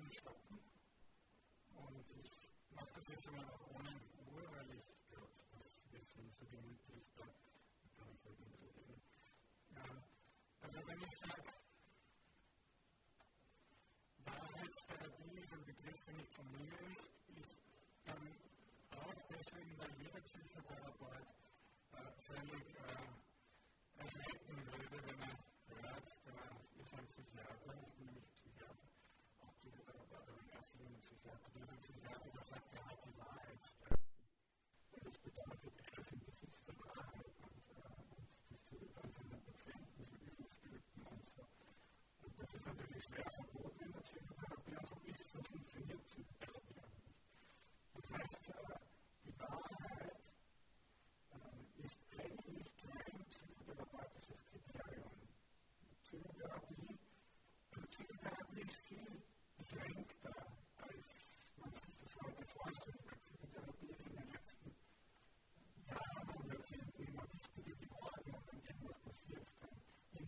Dinge stoppen. Und ich mache das jetzt immer noch ohne Uhr, weil ich glaube, das ist nicht so gemütlich. Da kann ich halt nicht so. Ja. Also wenn ich sage, Wahrheitstherapie ist ein Begriff, der nicht von mir ist, ist dann auch deswegen, weil jeder Psychotherapeut äh, völlig äh, erschrecken würde, wenn er hört, da ist ein Psychiater, der Drüsenzuwerfer, der sagt, er hat die Wahrheit. Und das bedeutet, er ist im Besitz der Wahrheit. Und, und das tut dann seinen Patienten so Übungsstücken und so. Und das ist natürlich schwer verboten in der Psychotherapie, also ist so funktioniert Psychotherapie nicht. Das heißt, die Wahrheit ist eigentlich kein psychotherapeutisches Kriterium. Psychotherapie, also Psychotherapie ist viel beschränkt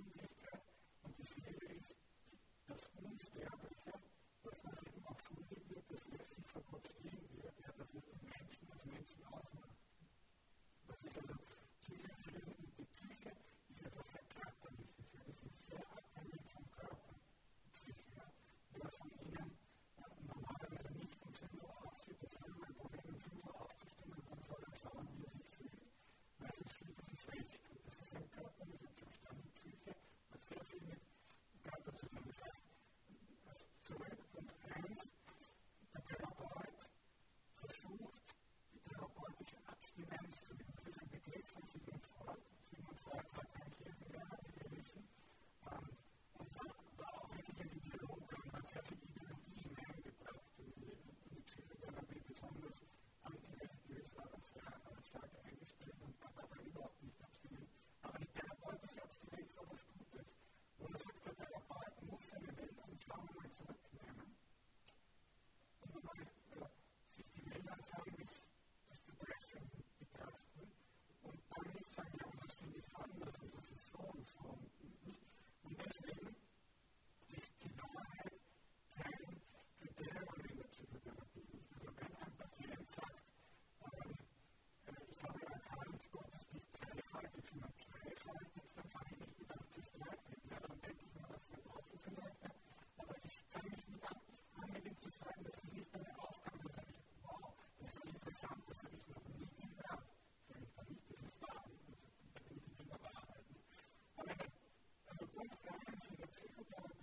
Lebendigkeit und die Seele ist das Unsterbliche, dass man es eben auch so wird, dass letztlich vor Gott stehen wird, ja, dass es den Menschen als Menschen ausmacht. Das ist also Psyche ist Wesen und die Psyche ist etwas to her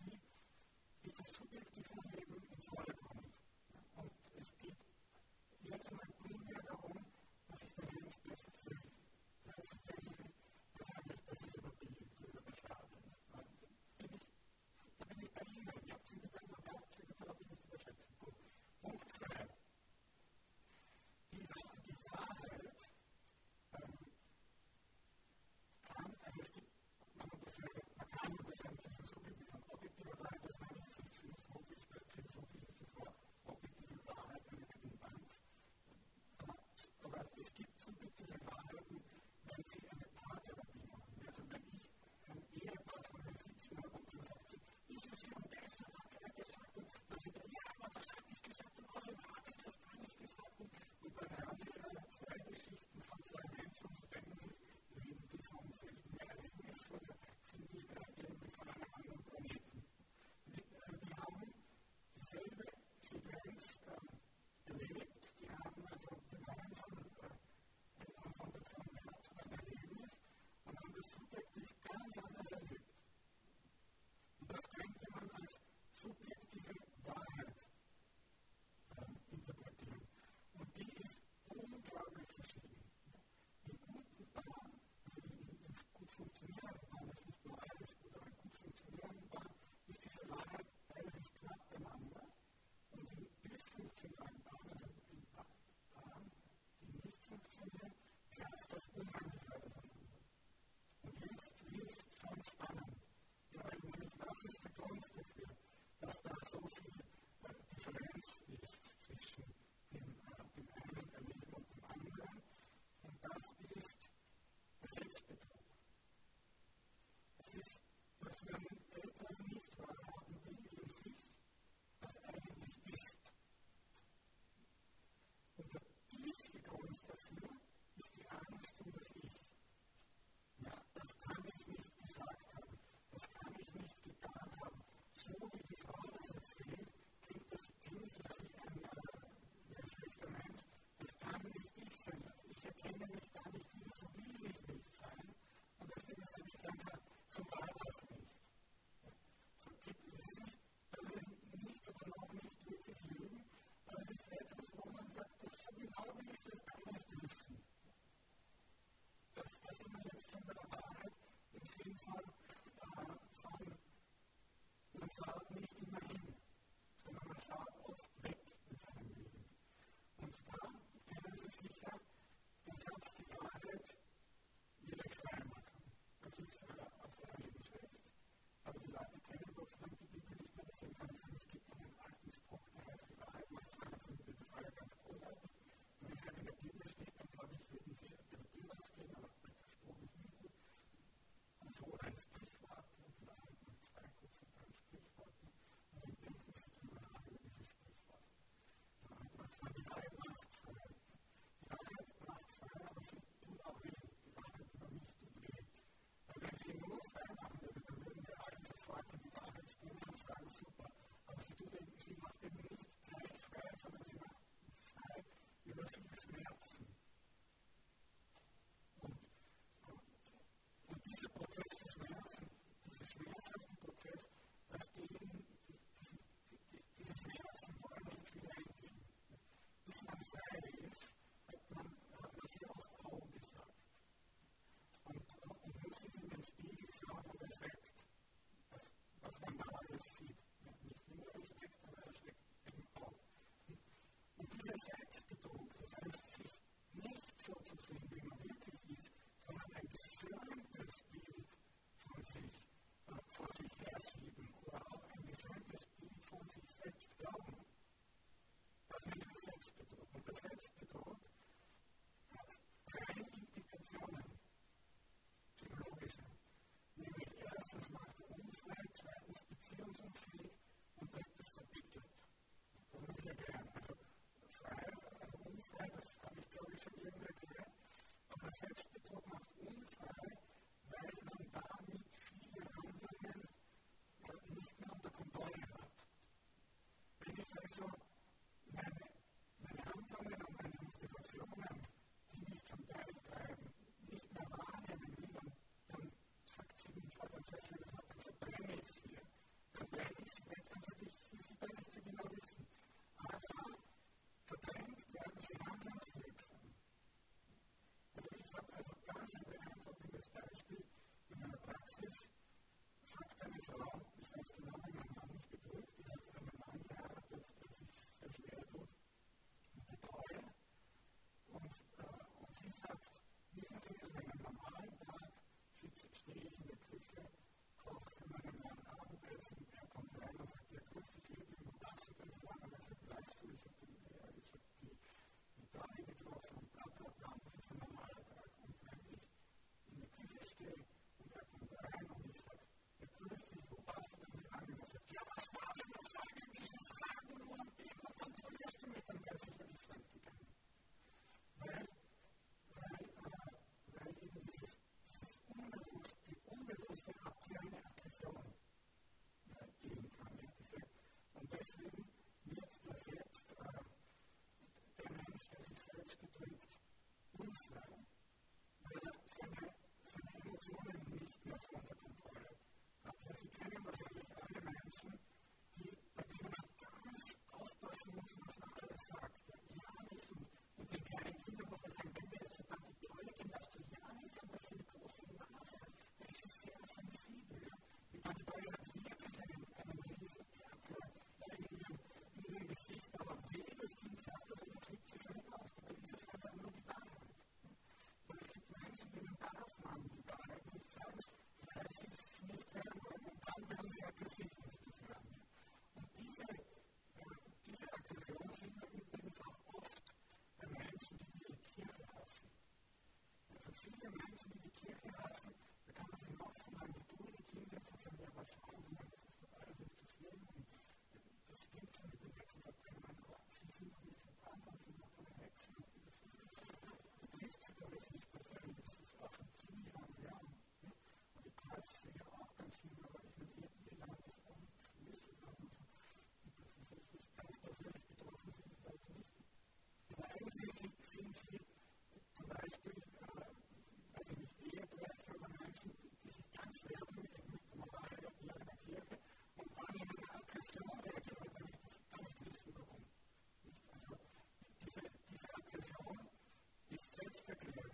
stukje leuk.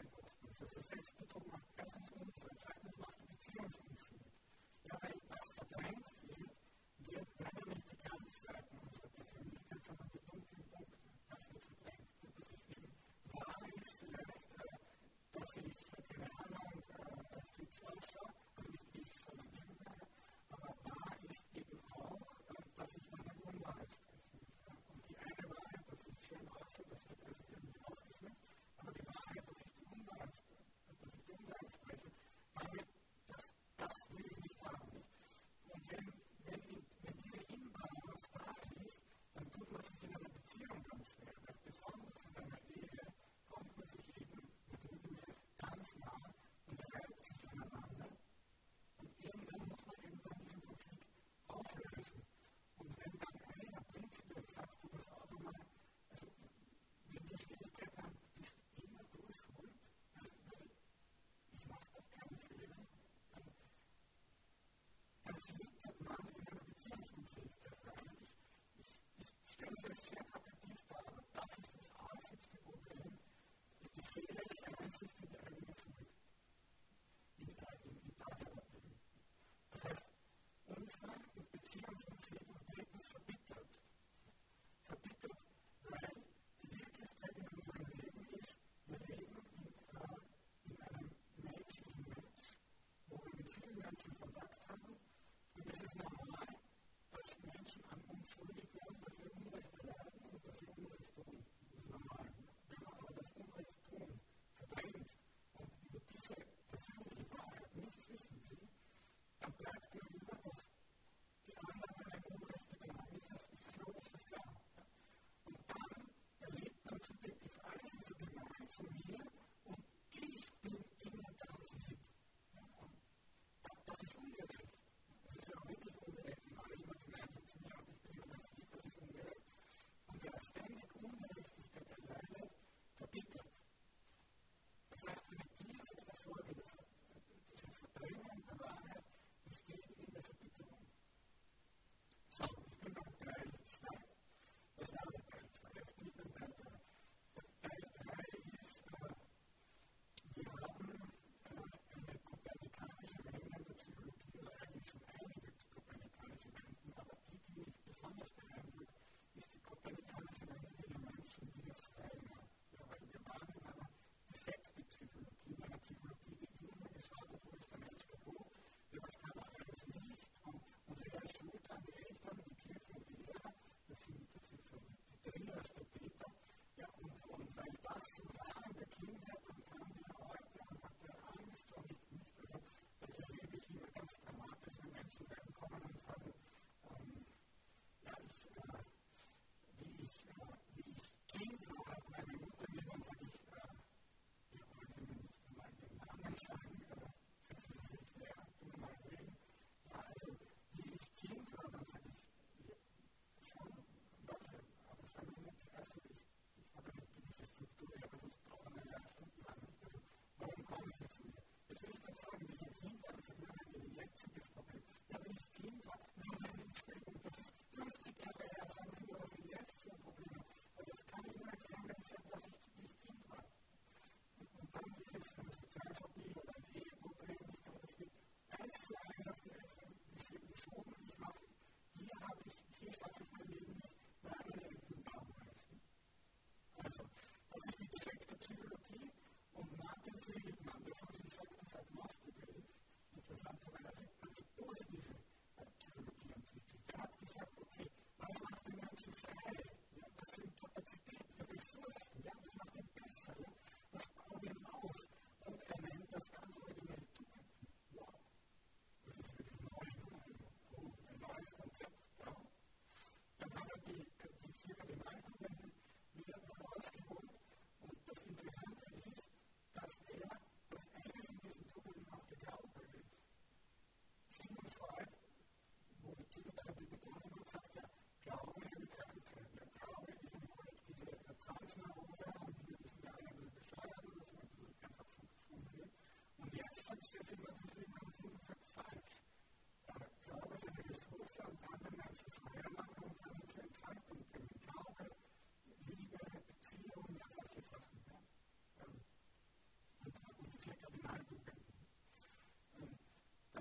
Is een betrokken bij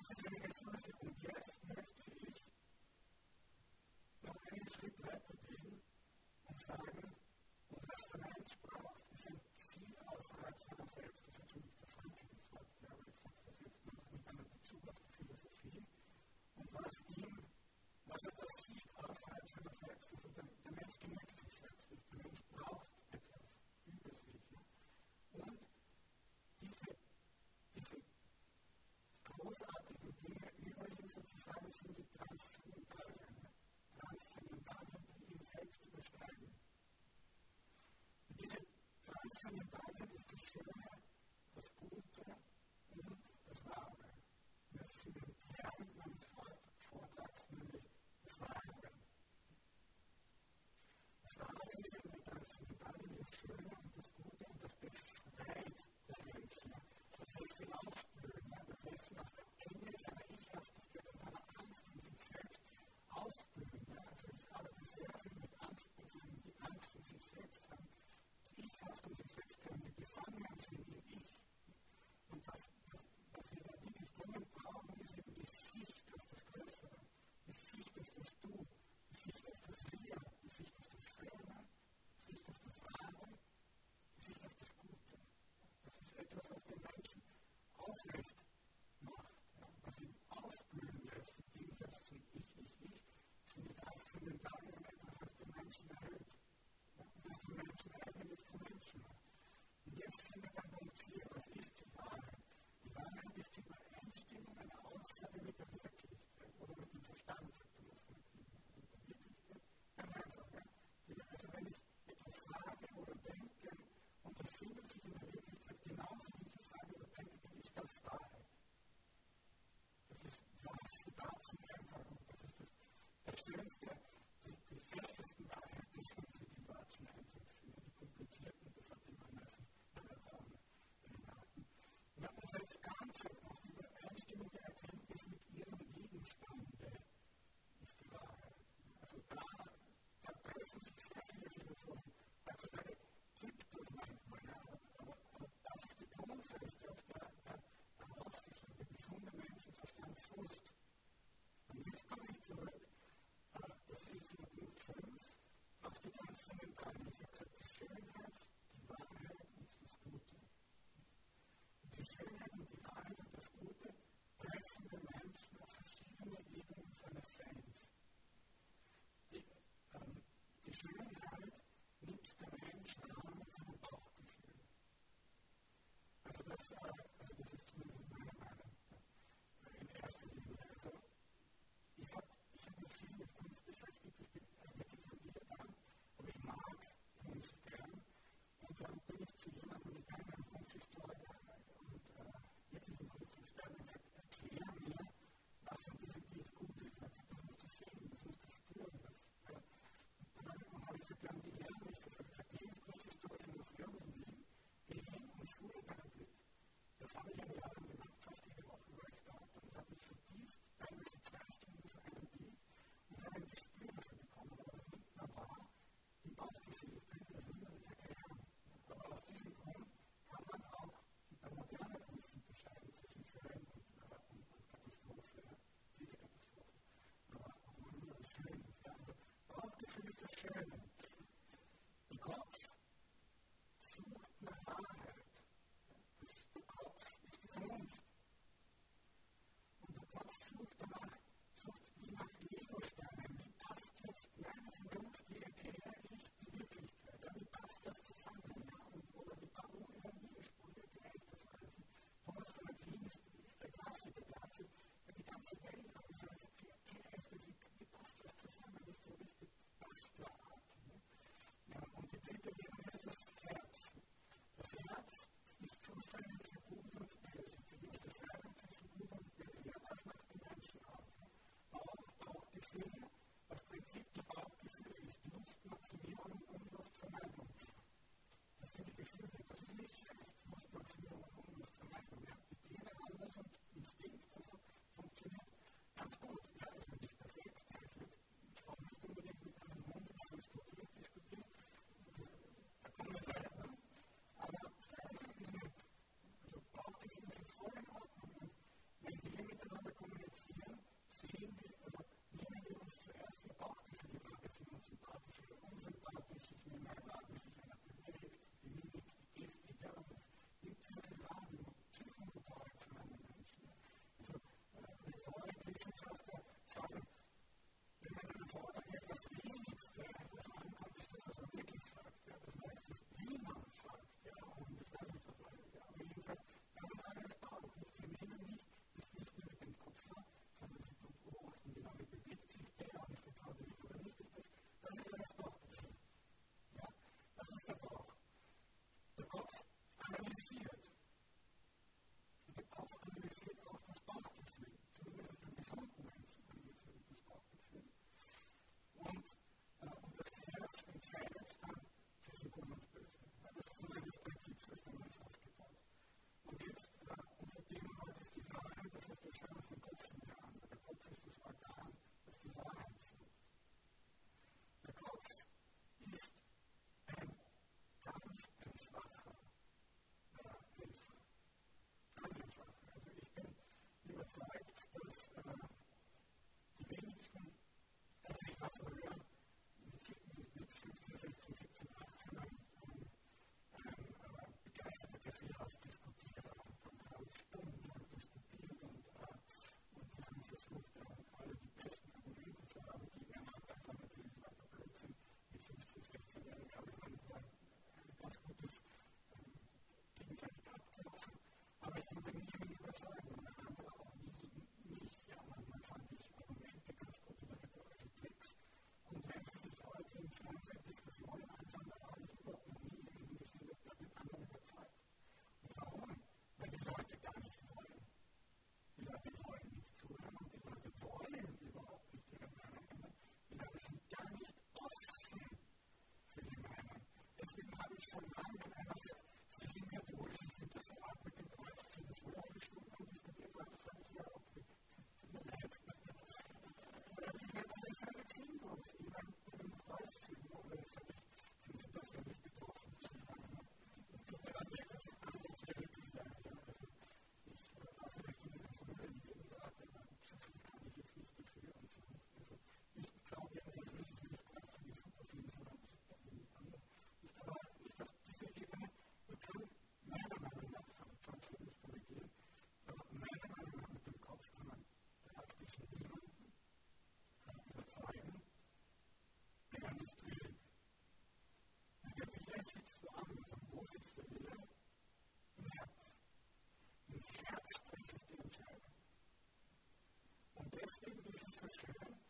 esa segregación no se ons aan te doen. Nu worden we someone wo sitzt der Wille? Im Herz. Im Herz trifft sich die Entscheidung. Und deswegen ist es so schön,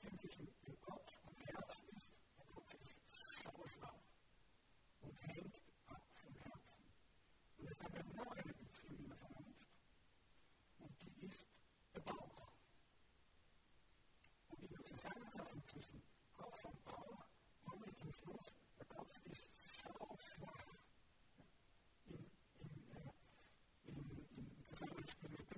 Beziehung zwischen dem Kopf und dem Herzen ist, der Kopf ist so schlau und hängt ab vom Herzen. Und jetzt haben wir noch eine Beziehung in der Vernunft und die ist der Bauch. Und in der Zusammenfassung zwischen Kopf und Bauch komme ich zum Schluss, der Kopf ist so schlau im, im, äh, im, im Zusammenspiel mit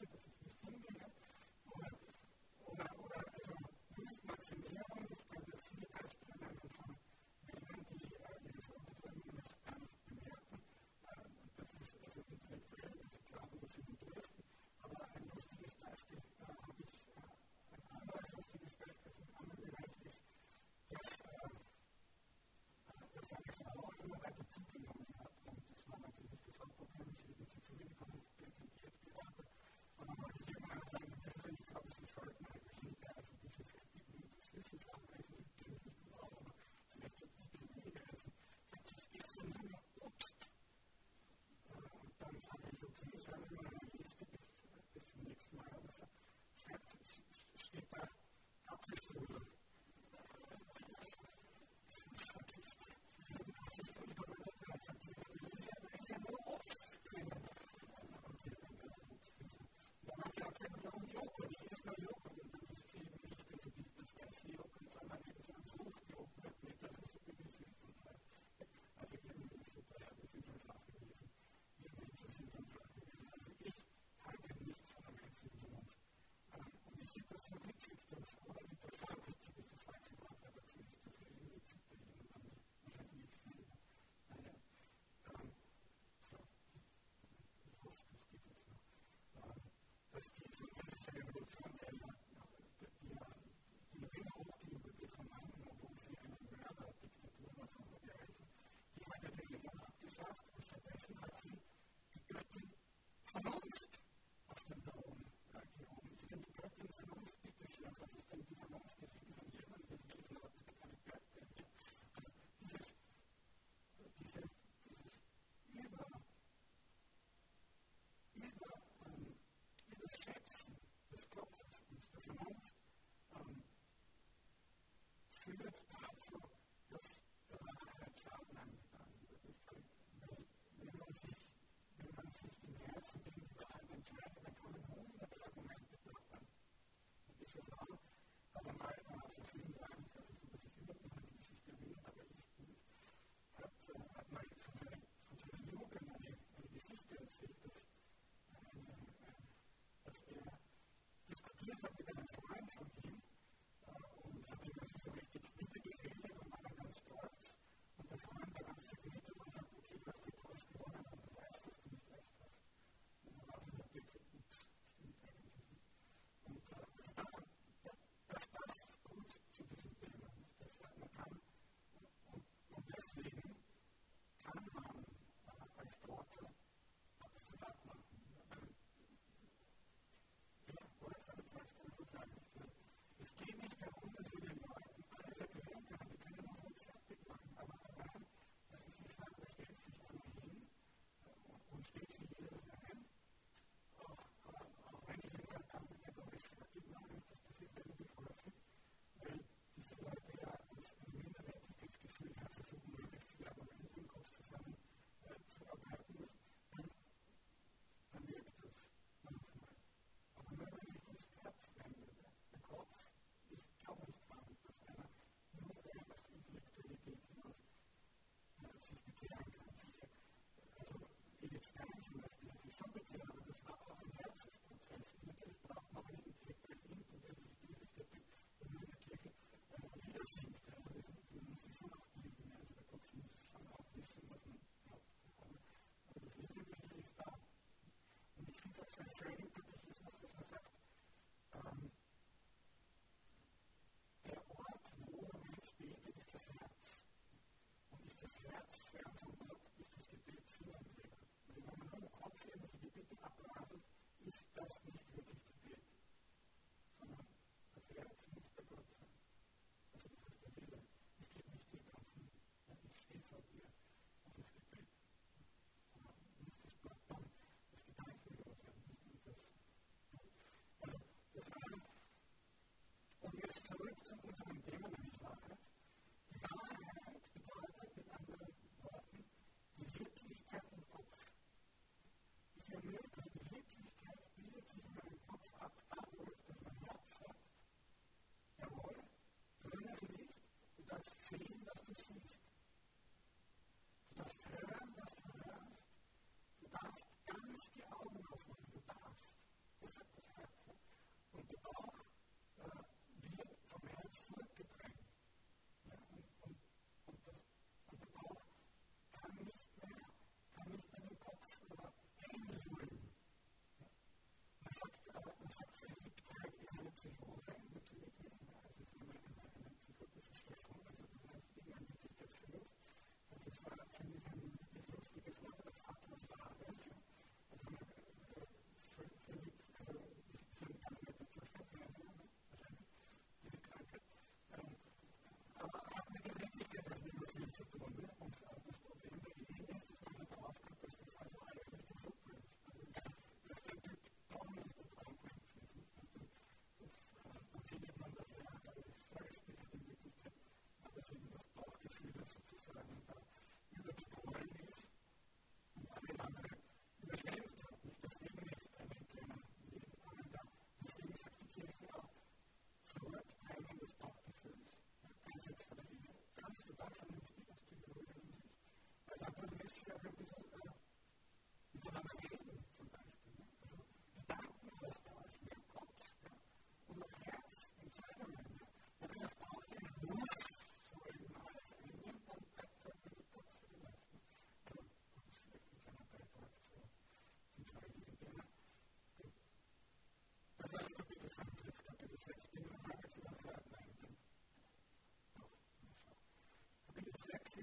possible. I'm going to Christians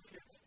Cheers.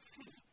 see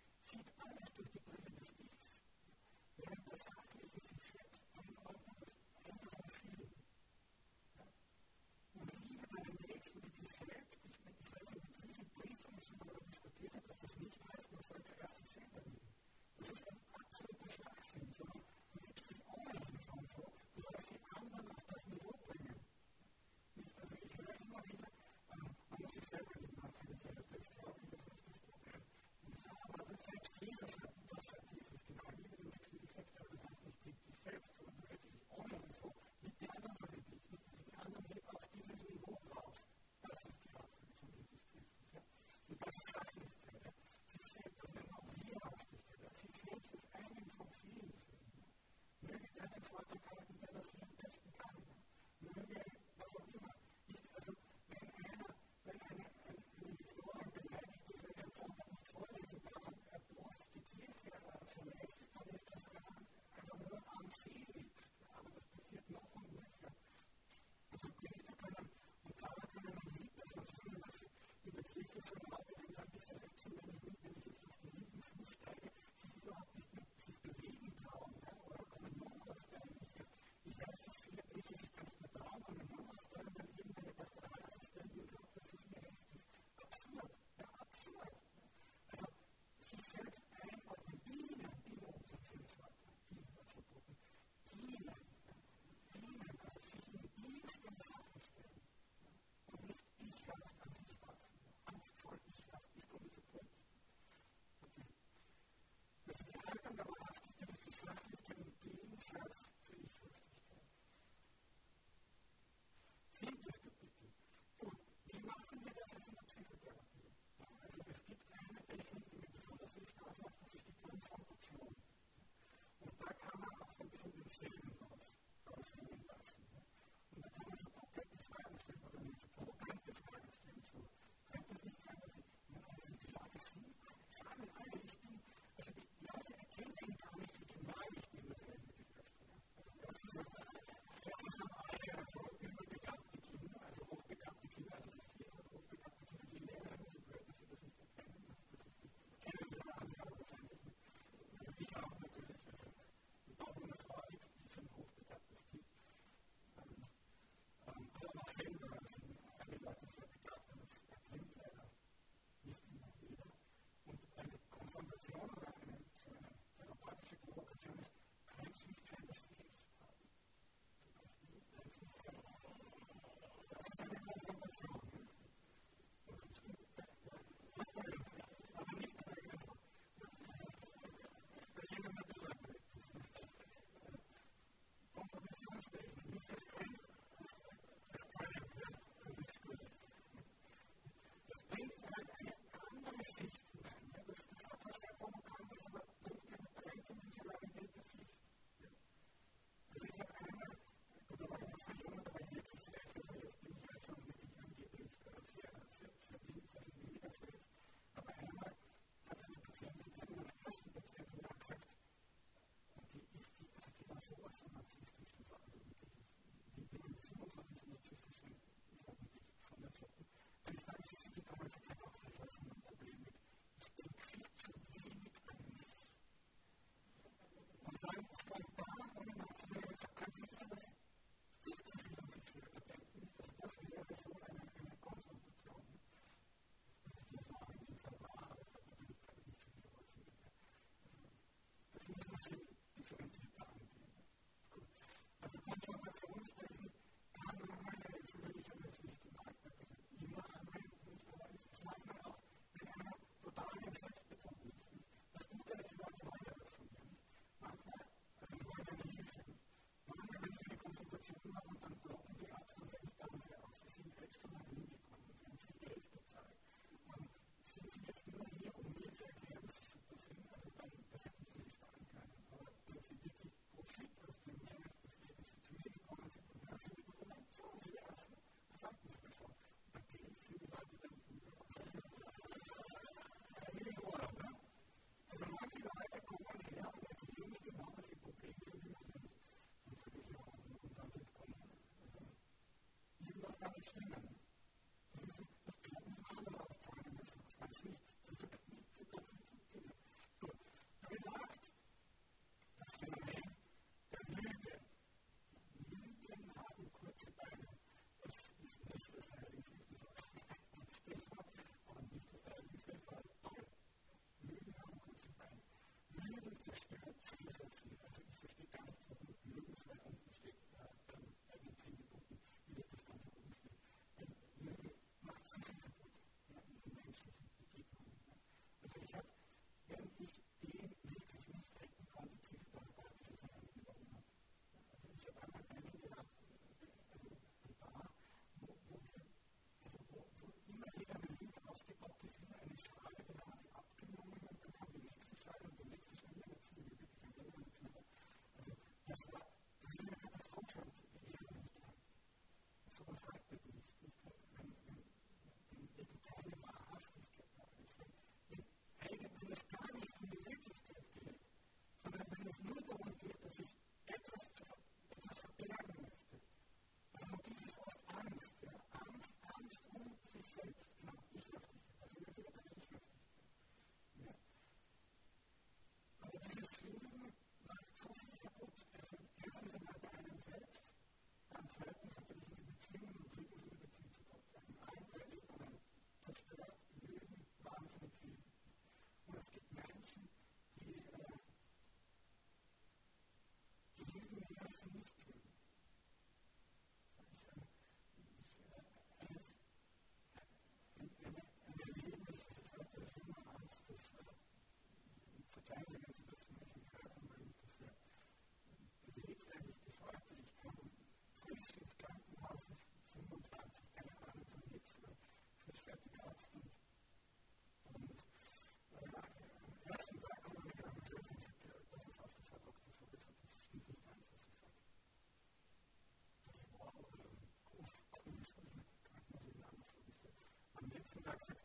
Jackson.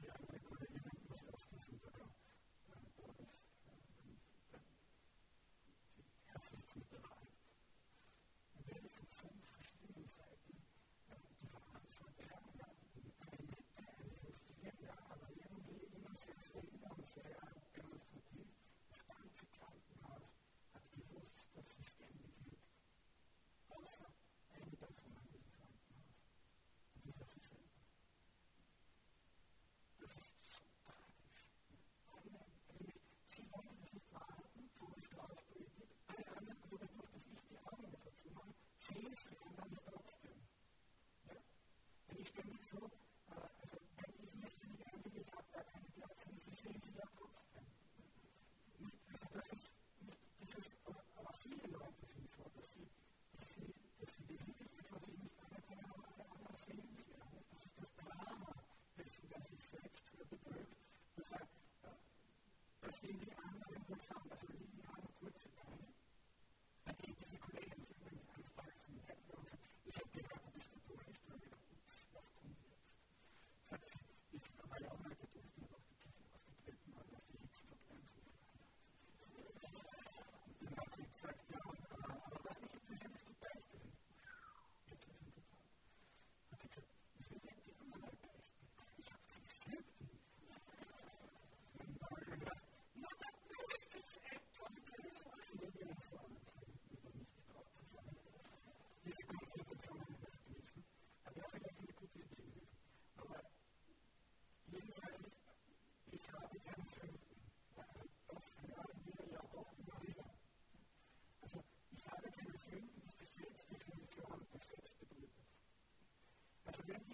Yeah, I'm going to go to the University of Wisconsin. so, äh, also wenn ich mich in die habe, da keine Platz haben, sie sehen sie ja trotzdem. Also das ist, das ist aber viele Leute sind so, dass sie, dass sie, dass sie die Wirklichkeit, was sie nicht anerkennen, aber alle anderen sehen sie ja. Das ist das Drama dessen, der sich selbst betrügt. Das heißt, äh, dass ihn die forget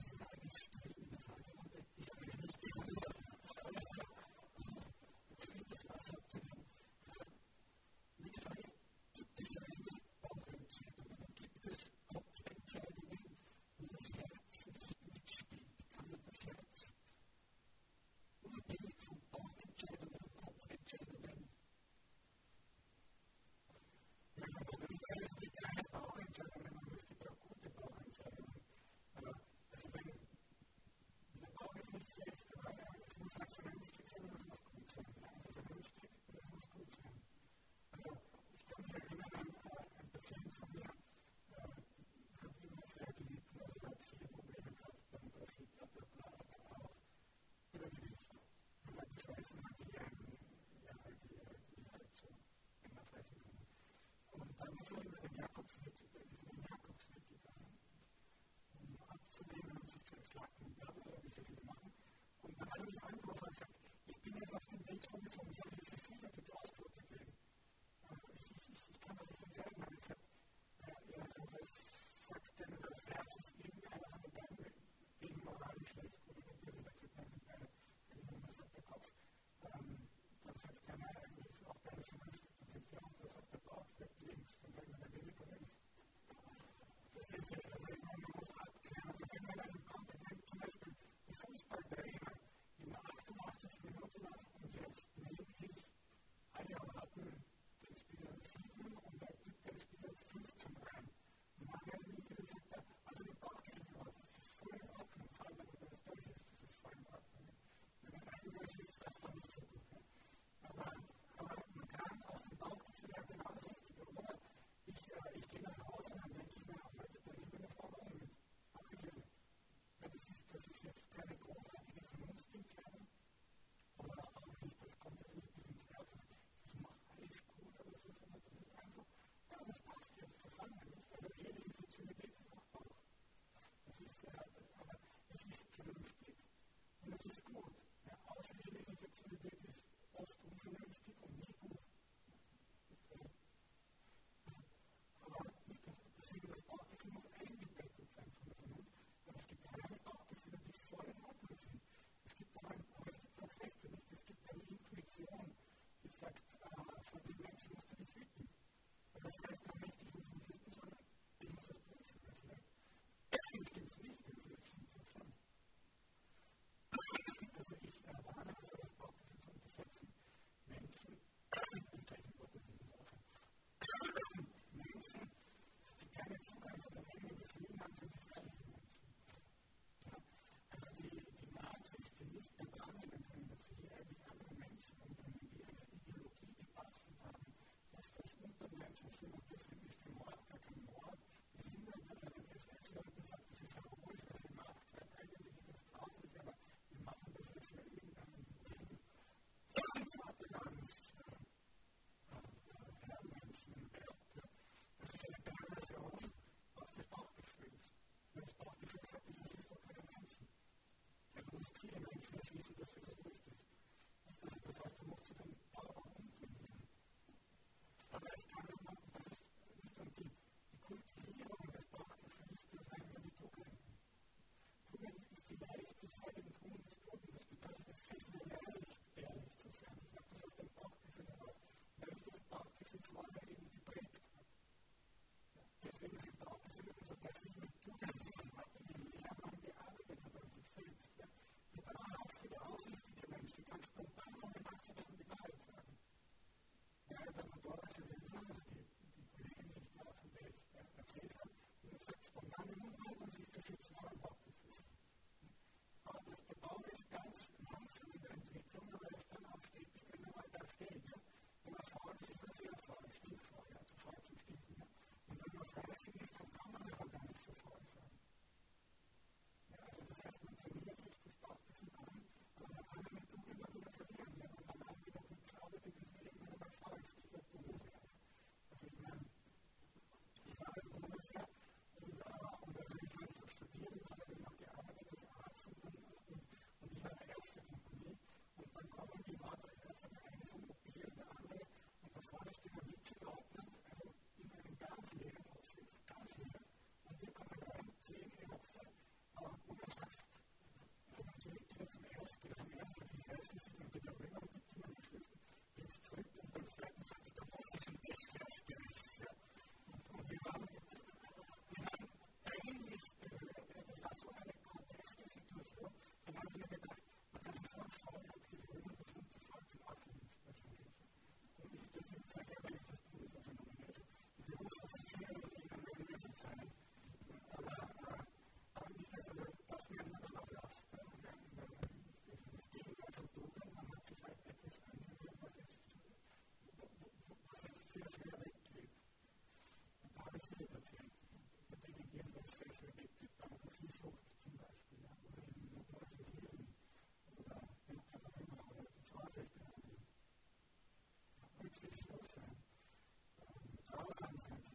something.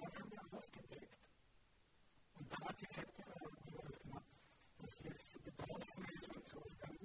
dann haben. Und dann hat sie gesagt, dass sie jetzt zu betroffen ist und so. Und dann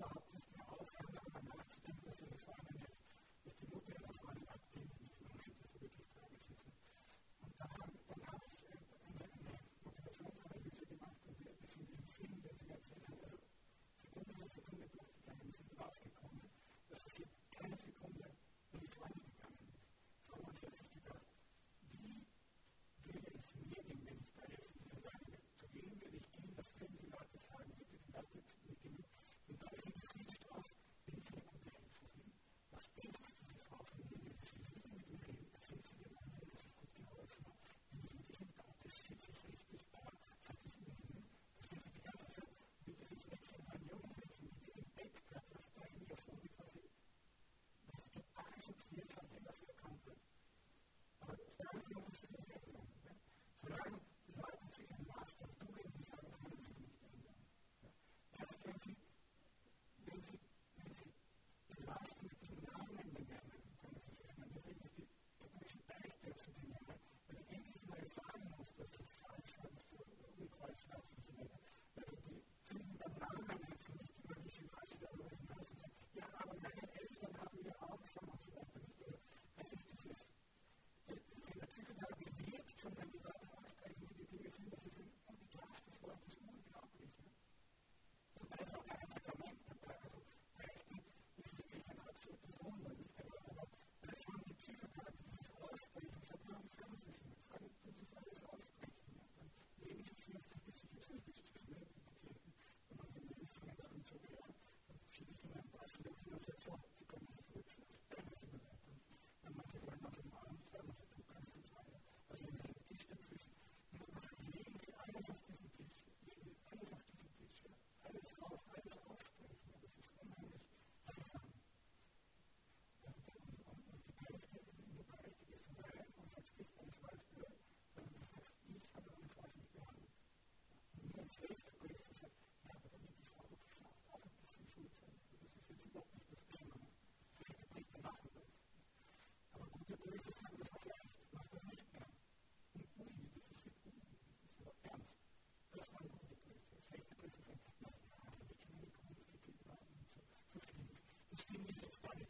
extremely substantive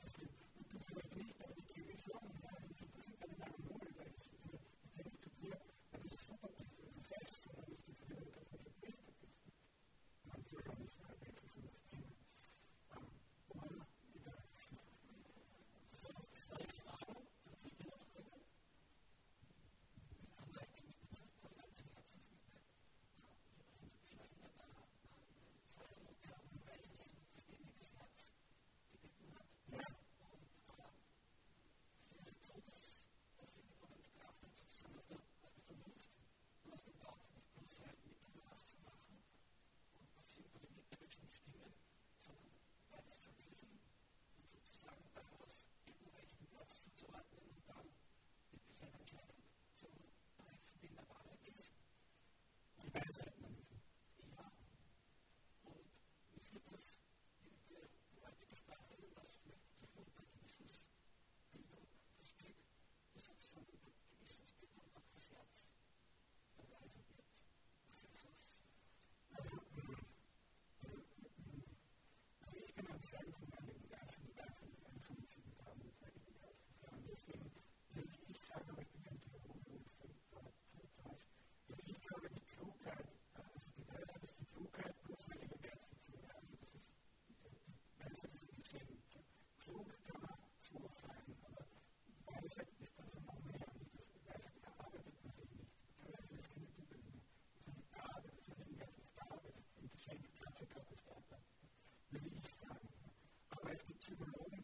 Thanks for having me. to the Lord.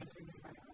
Herz.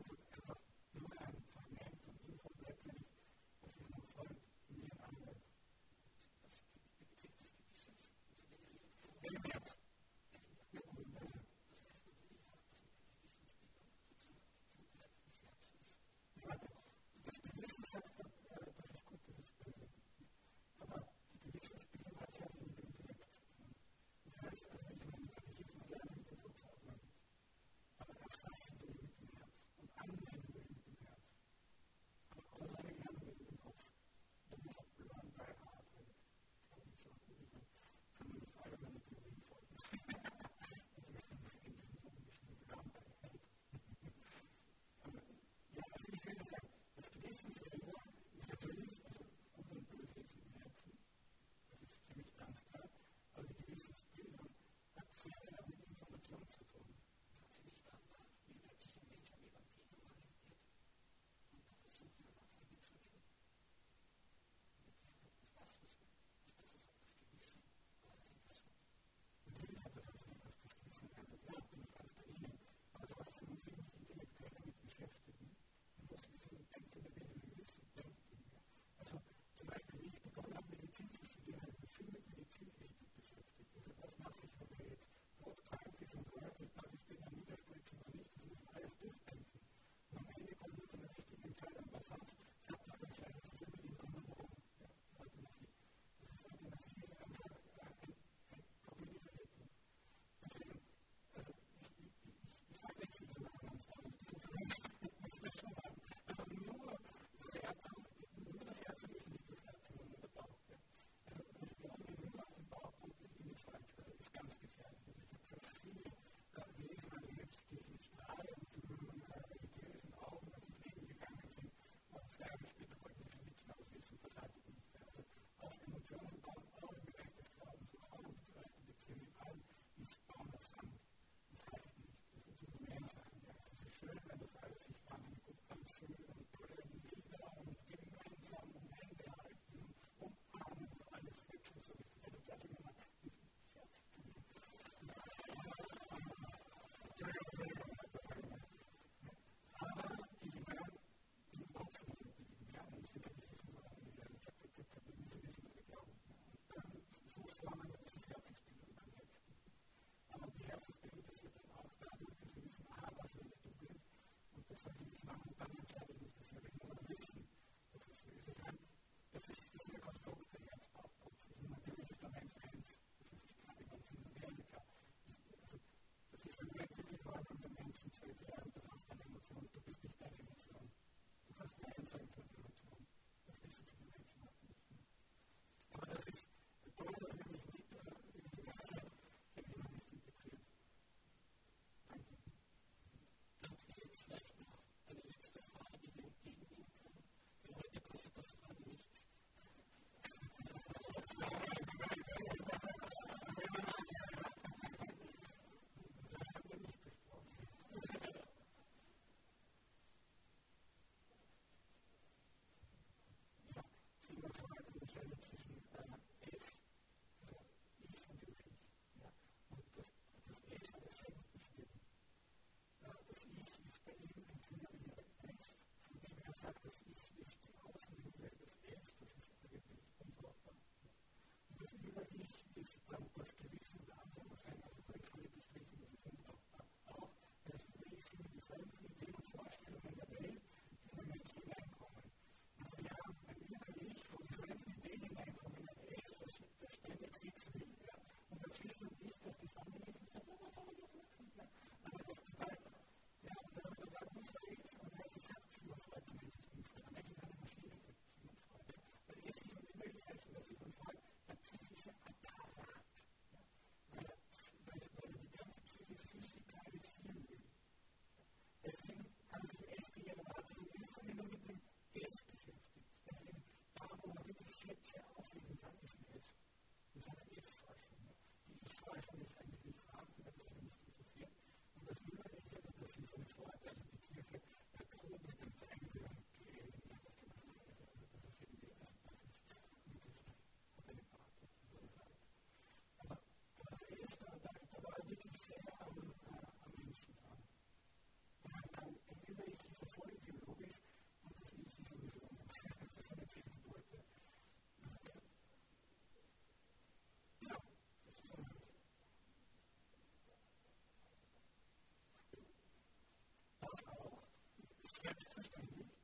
Selbstverständlich.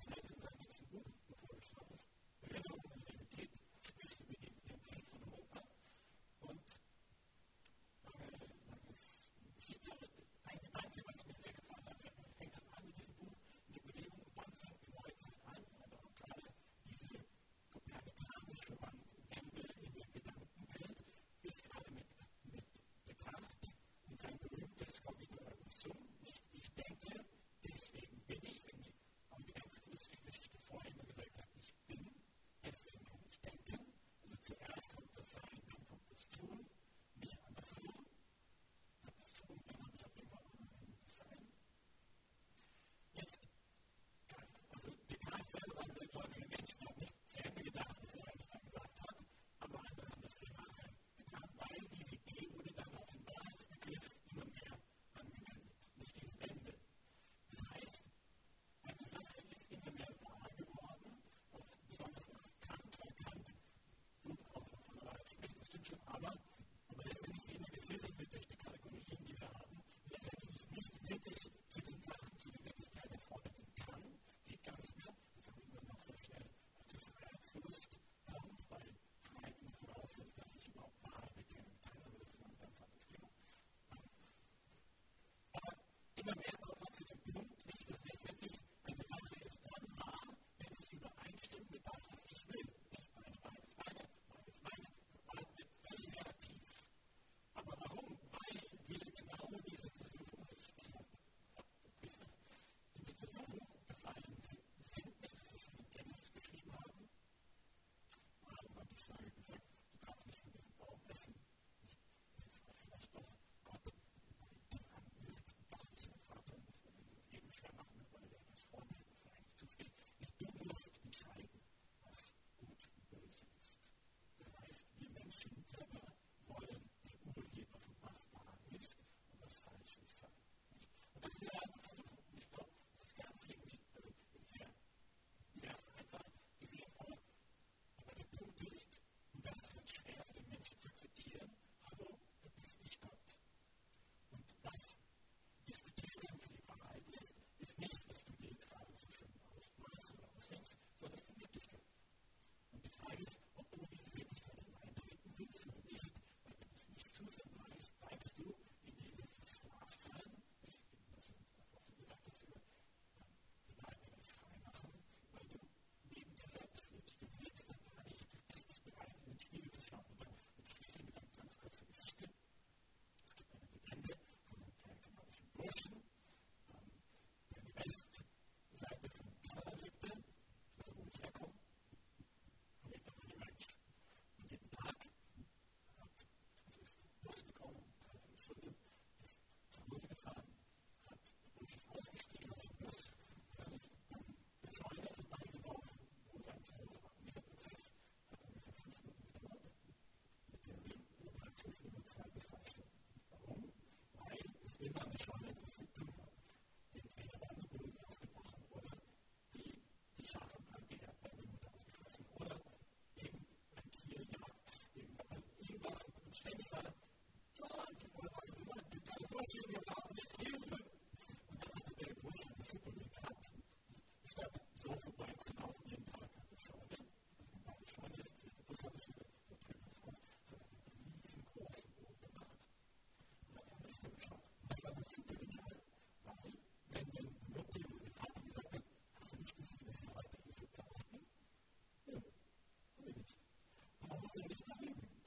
It's is not angry.